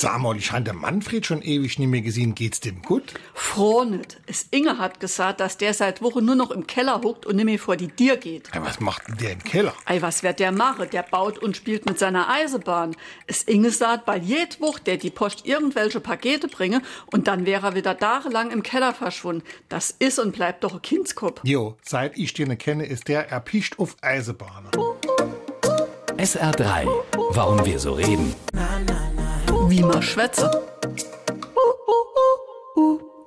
Sag mal, ich habe Manfred schon ewig nicht mehr gesehen. Geht's dem gut? Froh nicht. Es Inge hat gesagt, dass der seit Wochen nur noch im Keller huckt und nicht mehr vor die Tür geht. Ei, was macht denn der im Keller? Ei, was wird der machen? Der baut und spielt mit seiner Eisenbahn. Es Inge sagt, weil jede Woche der die Post irgendwelche Pakete bringe und dann wäre er wieder tagelang im Keller verschwunden. Das ist und bleibt doch ein Kindskopf. Jo, seit ich den kenne, ist der erpicht auf Eisenbahnen. SR3. Warum wir so reden. Wie man schwätze.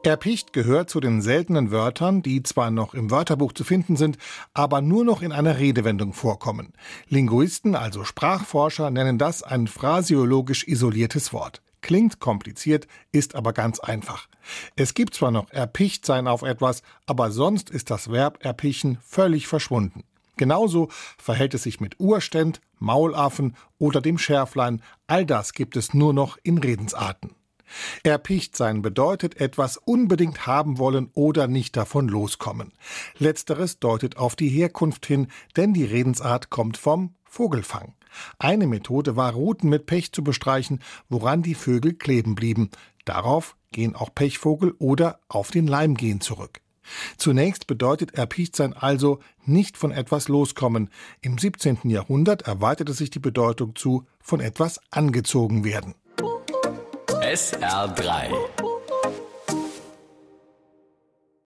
Erpicht gehört zu den seltenen Wörtern, die zwar noch im Wörterbuch zu finden sind, aber nur noch in einer Redewendung vorkommen. Linguisten, also Sprachforscher, nennen das ein phrasiologisch isoliertes Wort. Klingt kompliziert, ist aber ganz einfach. Es gibt zwar noch erpicht sein auf etwas, aber sonst ist das Verb erpichen völlig verschwunden. Genauso verhält es sich mit Urständ, Maulaffen oder dem Schärflein. All das gibt es nur noch in Redensarten. Erpicht sein bedeutet etwas unbedingt haben wollen oder nicht davon loskommen. Letzteres deutet auf die Herkunft hin, denn die Redensart kommt vom Vogelfang. Eine Methode war, Ruten mit Pech zu bestreichen, woran die Vögel kleben blieben. Darauf gehen auch Pechvogel oder auf den Leim gehen zurück. Zunächst bedeutet Erpichtsein also nicht von etwas loskommen. Im 17. Jahrhundert erweiterte sich die Bedeutung zu von etwas angezogen werden. SR3